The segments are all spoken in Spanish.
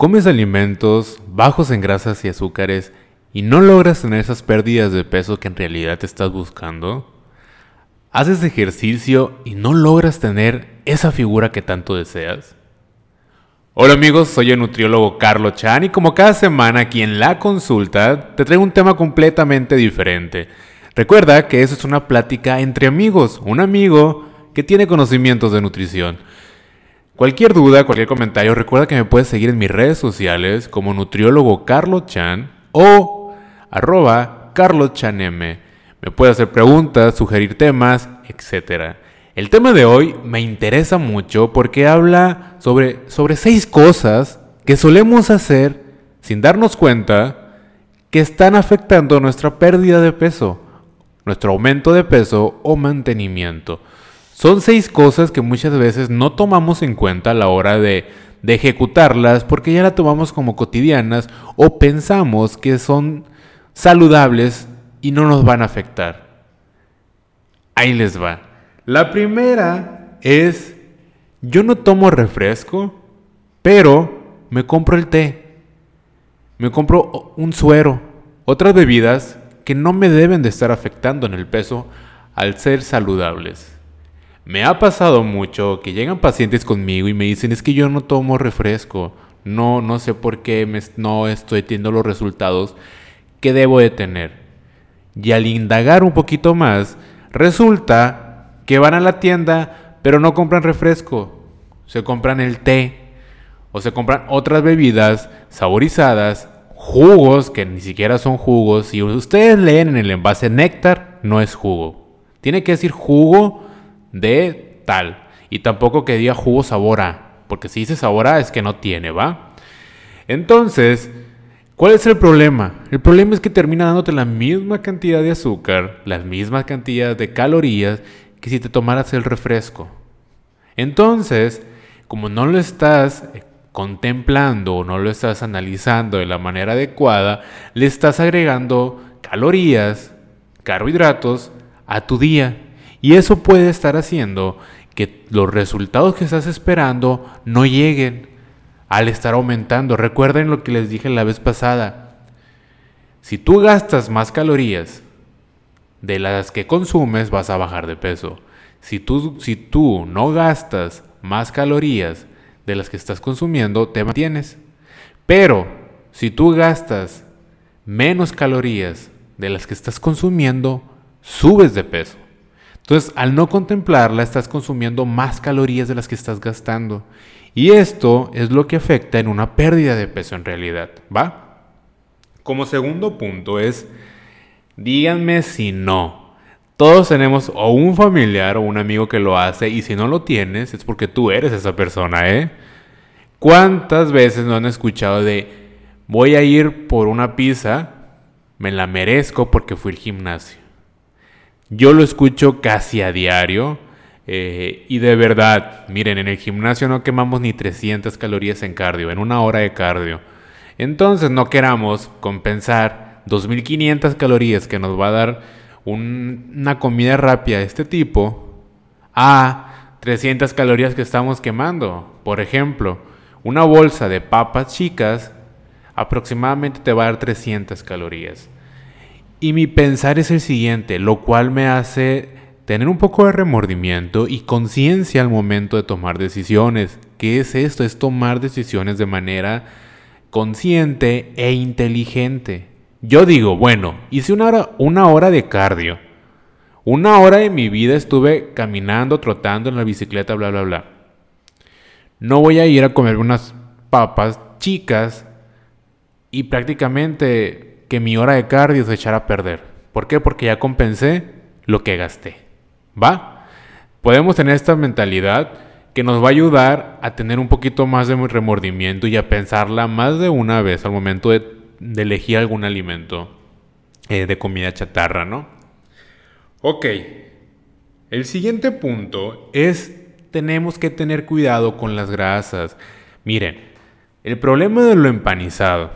comes alimentos bajos en grasas y azúcares y no logras tener esas pérdidas de peso que en realidad te estás buscando, haces ejercicio y no logras tener esa figura que tanto deseas. Hola amigos, soy el nutriólogo Carlos Chan y como cada semana aquí en la consulta te traigo un tema completamente diferente. Recuerda que eso es una plática entre amigos, un amigo que tiene conocimientos de nutrición. Cualquier duda, cualquier comentario, recuerda que me puedes seguir en mis redes sociales como nutriólogo Carlos Chan o arroba carloschanem. Me puedes hacer preguntas, sugerir temas, etc. El tema de hoy me interesa mucho porque habla sobre, sobre seis cosas que solemos hacer sin darnos cuenta que están afectando nuestra pérdida de peso, nuestro aumento de peso o mantenimiento. Son seis cosas que muchas veces no tomamos en cuenta a la hora de, ejecutarlas porque ya las tomamos como cotidianas o pensamos que son saludables y no nos van a afectar. Ahí les va. La primera es, yo no tomo refresco, pero me compro el té, me compro un suero, otras bebidas que no me deben de estar afectando en el peso al ser saludables. Me ha pasado mucho que llegan pacientes conmigo y me dicen es que yo no tomo refresco, no, no sé por qué no estoy teniendo los resultados que debo de tener. Y al indagar un poquito más, resulta que van a la tienda pero no compran refresco, se compran el té o se compran otras bebidas saborizadas, jugos que ni siquiera son jugos. Si ustedes leen en el envase néctar, no es jugo. Tiene que decir jugo de tal. Y tampoco que diga jugo sabor A, porque si dice sabor A es que no tiene, ¿va? Entonces, ¿cuál es el problema? El problema es que termina dándote la misma cantidad de azúcar, la misma cantidad de calorías que si te tomaras el refresco. Entonces, como no lo estás eh, contemplando o no lo estás analizando de la manera adecuada, le estás agregando calorías, carbohidratos a tu día y eso puede estar haciendo que los resultados que estás esperando no lleguen al estar aumentando. Recuerden lo que les dije la vez pasada. Si tú gastas más calorías de las que consumes, vas a bajar de peso. Si tú, si tú no gastas más calorías de las que estás consumiendo, te mantienes. Pero si tú gastas menos calorías de las que estás consumiendo, subes de peso. Entonces, al no contemplarla, estás consumiendo más calorías de las que estás gastando. Y esto es lo que afecta en una pérdida de peso en realidad, ¿va? Como segundo punto es, díganme si no. Todos tenemos o un familiar o un amigo que lo hace y si no lo tienes es porque tú eres esa persona, ¿eh? ¿Cuántas veces no han escuchado de voy a ir por una pizza, me la merezco porque fui al gimnasio? Yo lo escucho casi a diario. Eh, y de verdad, miren, en el gimnasio no quemamos ni 300 calorías en cardio, en una hora de cardio. Entonces no queramos compensar 2.500 calorías que nos va a dar una comida rápida de este tipo a 300 calorías que estamos quemando. Por ejemplo, una bolsa de papas chicas aproximadamente te va a dar 300 calorías. Y mi pensar es el siguiente, lo cual me hace tener un poco de remordimiento y conciencia al momento de tomar decisiones. ¿Qué es esto? Es tomar decisiones de manera consciente e inteligente. Yo digo, bueno, hice una hora, una hora de cardio. Una hora de mi vida estuve caminando, trotando en la bicicleta, bla, bla, bla. No voy a ir a comer unas papas chicas y prácticamente que mi hora de cardio se echara a perder. ¿Por qué? Porque ya compensé lo que gasté. ¿Va? Podemos tener esta mentalidad que nos va a ayudar a tener un poquito más de remordimiento y a pensarla más de una vez al momento de, elegir algún alimento eh, de comida chatarra, ¿no? Ok. El siguiente punto es tenemos que tener cuidado con las grasas. Miren, el problema de lo empanizado,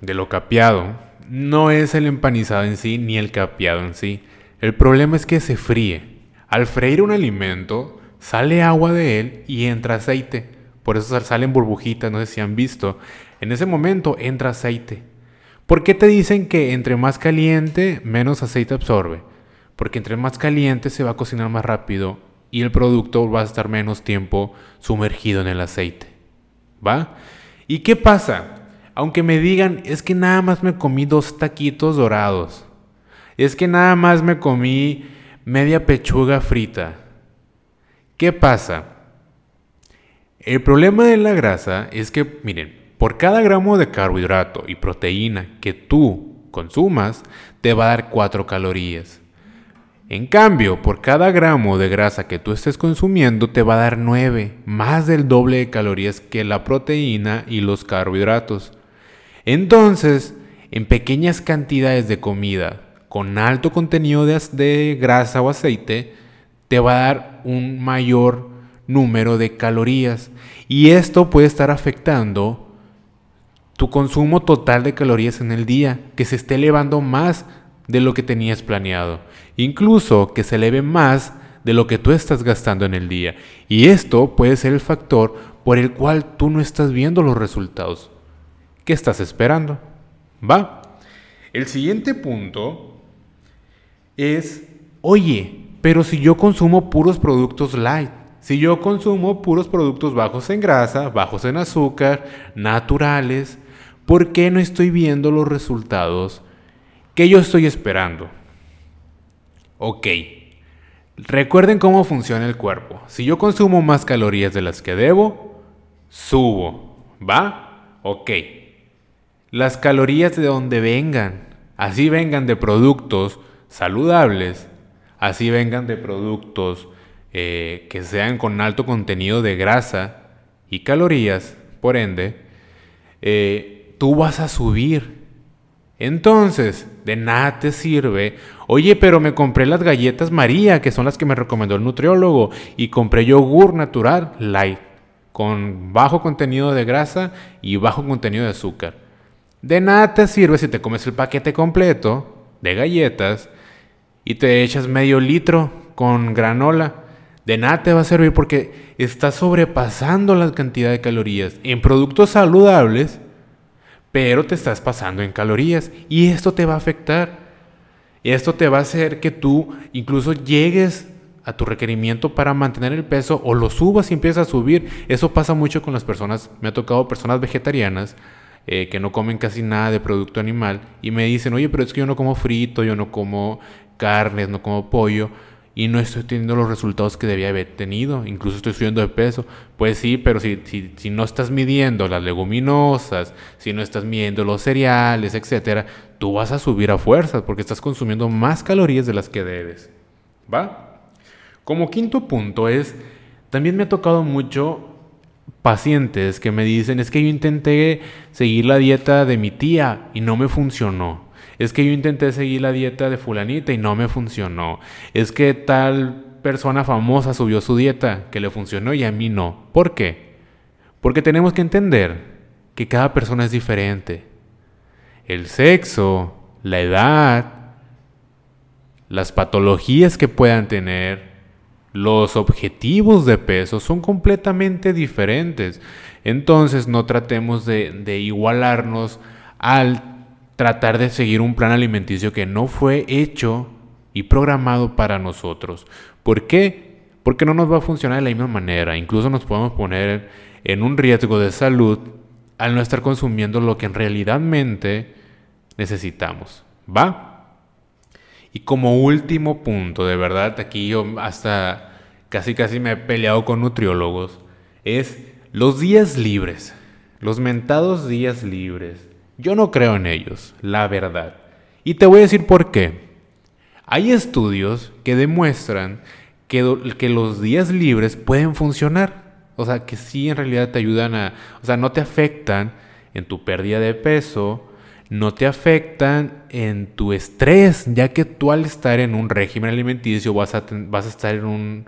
de lo capeado, no es el empanizado en sí ni el capeado en sí. El problema es que se fríe. Al freír un alimento, sale agua de él y entra aceite. por eso salen burbujitas, no sé si han visto. En ese momento entra aceite. ¿Por qué te dicen que entre más caliente, menos aceite absorbe? Porque entre más caliente se va a cocinar más rápido y el producto va a estar menos tiempo sumergido en el aceite. ¿Va? ¿Y qué pasa? Aunque me digan, es que nada más me comí dos taquitos dorados. Es que nada más me comí media pechuga frita. ¿Qué pasa? El problema de la grasa es que, miren, por cada gramo de carbohidrato y proteína que tú consumas, te va a dar 4 calorías. En cambio, por cada gramo de grasa que tú estés consumiendo, te va a dar 9, más del doble de calorías que la proteína y los carbohidratos. Entonces, en pequeñas cantidades de comida con alto contenido de, grasa o aceite, te va a dar un mayor número de calorías. Y esto puede estar afectando tu consumo total de calorías en el día, que se esté elevando más de lo que tenías planeado. Incluso que se eleve más de lo que tú estás gastando en el día. Y esto puede ser el factor por el cual tú no estás viendo los resultados. ¿Qué estás esperando? ¿Va? El siguiente punto es, oye, pero si yo consumo puros productos light, si yo consumo puros productos bajos en grasa, bajos en azúcar, naturales, ¿por qué no estoy viendo los resultados que yo estoy esperando? Ok, recuerden cómo funciona el cuerpo. Si yo consumo más calorías de las que debo, subo, ¿va? Ok. Las calorías de donde vengan, así vengan de productos saludables, así vengan de productos eh, que sean con alto contenido de grasa y calorías, por ende, eh, tú vas a subir. Entonces, de nada te sirve. Oye, pero me compré las galletas María, que son las que me recomendó el nutriólogo, y compré yogur natural light, con bajo contenido de grasa y bajo contenido de azúcar. De nada te sirve si te comes el paquete completo de galletas y te echas medio litro con granola de nada te va a servir porque estás sobrepasando la cantidad de calorías en productos saludables, pero te estás pasando en calorías y esto te va a afectar. Esto te va a hacer que tú incluso llegues a tu requerimiento para mantener el peso o lo subas y empiezas a subir. Eso pasa mucho con las personas, me ha tocado personas vegetarianas eh, que no comen casi nada de producto animal y me dicen, oye, pero es que yo no como frito, yo no como carnes, no como pollo y no estoy teniendo los resultados que debía haber tenido, incluso estoy subiendo de peso. Pues sí, pero si, si, no estás midiendo las leguminosas, si no estás midiendo los cereales, etcétera, tú vas a subir a fuerzas porque estás consumiendo más calorías de las que debes. ¿Va? Como quinto punto es, también me ha tocado mucho pacientes que me dicen, es que yo intenté seguir la dieta de mi tía y no me funcionó. Es que yo intenté seguir la dieta de fulanita y no me funcionó. Es que tal persona famosa subió su dieta que le funcionó y a mí no. ¿Por qué? Porque tenemos que entender que cada persona es diferente. El sexo, la edad, las patologías que puedan tener, los objetivos de peso son completamente diferentes. Entonces no tratemos de, igualarnos al tratar de seguir un plan alimenticio que no fue hecho y programado para nosotros. ¿Por qué? Porque no nos va a funcionar de la misma manera. Incluso nos podemos poner en un riesgo de salud al no estar consumiendo lo que en realidadmente necesitamos. ¿Va? Y como último punto, de verdad, aquí yo hasta casi casi me he peleado con nutriólogos, es los días libres, los mentados días libres. Yo no creo en ellos, la verdad. Y te voy a decir por qué. Hay estudios que demuestran que, que los días libres pueden funcionar. O sea, que sí en realidad te ayudan a... O sea, no te afectan en tu pérdida de peso, no te afectan en tu estrés, ya que tú al estar en un régimen alimenticio vas a, vas a estar en un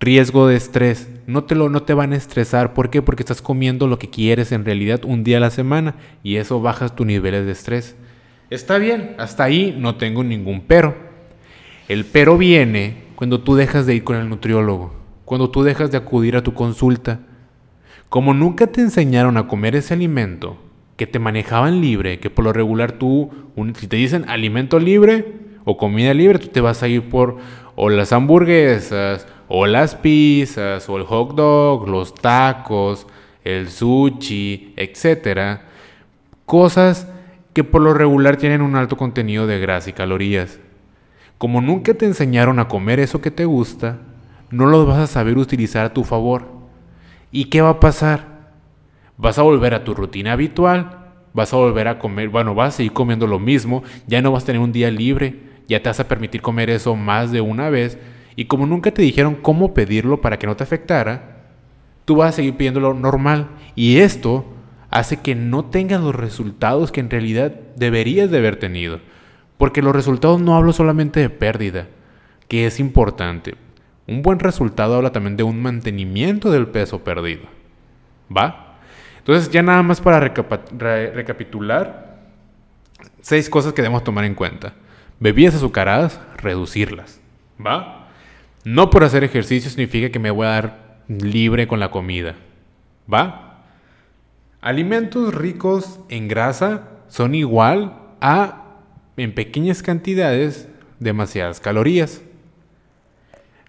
riesgo de estrés. No te, lo, no te van a estresar. ¿Por qué? Porque estás comiendo lo que quieres en realidad un día a la semana y eso baja tus niveles de estrés. Está bien, hasta ahí no tengo ningún pero. El pero viene cuando tú dejas de ir con el nutriólogo, cuando tú dejas de acudir a tu consulta, Como nunca te enseñaron a comer ese alimento, que te manejaban libre, que por lo regular tú, si te dicen alimento libre o comida libre, tú te vas a ir por o las hamburguesas, o las pizzas, o el hot dog, los tacos, el sushi, etc. Cosas que por lo regular tienen un alto contenido de grasa y calorías. Como nunca te enseñaron a comer eso que te gusta, no lo vas a saber utilizar a tu favor. ¿Y qué va a pasar? Vas a volver a tu rutina habitual, vas a volver a comer, bueno, vas a seguir comiendo lo mismo, ya no vas a tener un día libre, ya te vas a permitir comer eso más de una vez, y como nunca te dijeron cómo pedirlo para que no te afectara, tú vas a seguir pidiéndolo normal. Y esto hace que no tengas los resultados que en realidad deberías de haber tenido. Porque los resultados no hablo solamente de pérdida, que es importante. Un buen resultado habla también de un mantenimiento del peso perdido. ¿Va? Entonces ya nada más para recapitular, seis cosas que debemos tomar en cuenta. Bebidas azucaradas, reducirlas. ¿Va? No por hacer ejercicio significa que me voy a dar libre con la comida. ¿Va? Alimentos ricos en grasa son igual a, en pequeñas cantidades, demasiadas calorías.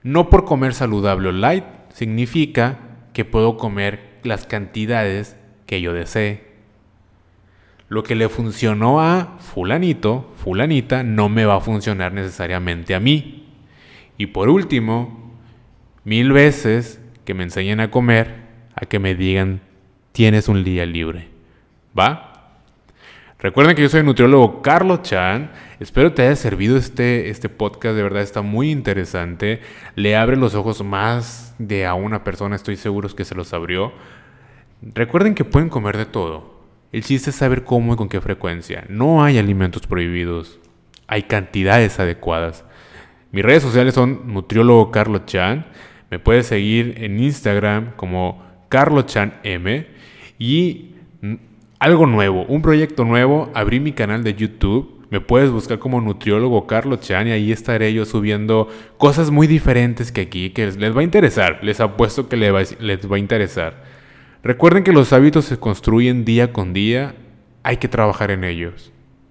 No por comer saludable o light significa que puedo comer las cantidades que yo desee. Lo que le funcionó a fulanito, fulanita, no me va a funcionar necesariamente a mí. Y por último, mil veces que me enseñen a comer, a que me digan, tienes un día libre. ¿Va? Recuerden que yo soy el nutriólogo Carlos Chan. Espero te haya servido este, este podcast, de verdad está muy interesante. Le abre los ojos más de a una persona, estoy seguro que se los abrió. Recuerden que pueden comer de todo. El chiste es saber cómo y con qué frecuencia. No hay alimentos prohibidos, hay cantidades adecuadas. Mis redes sociales son nutriólogo Carlos Chan. Me puedes seguir en Instagram como Carlos Chan M. Y algo nuevo, un proyecto nuevo, abrí mi canal de YouTube. Me puedes buscar como nutriólogo Carlos Chan y ahí estaré yo subiendo cosas muy diferentes que aquí, que les va a interesar. Les apuesto que les va, a interesar. Recuerden que los hábitos se construyen día con día, hay que trabajar en ellos.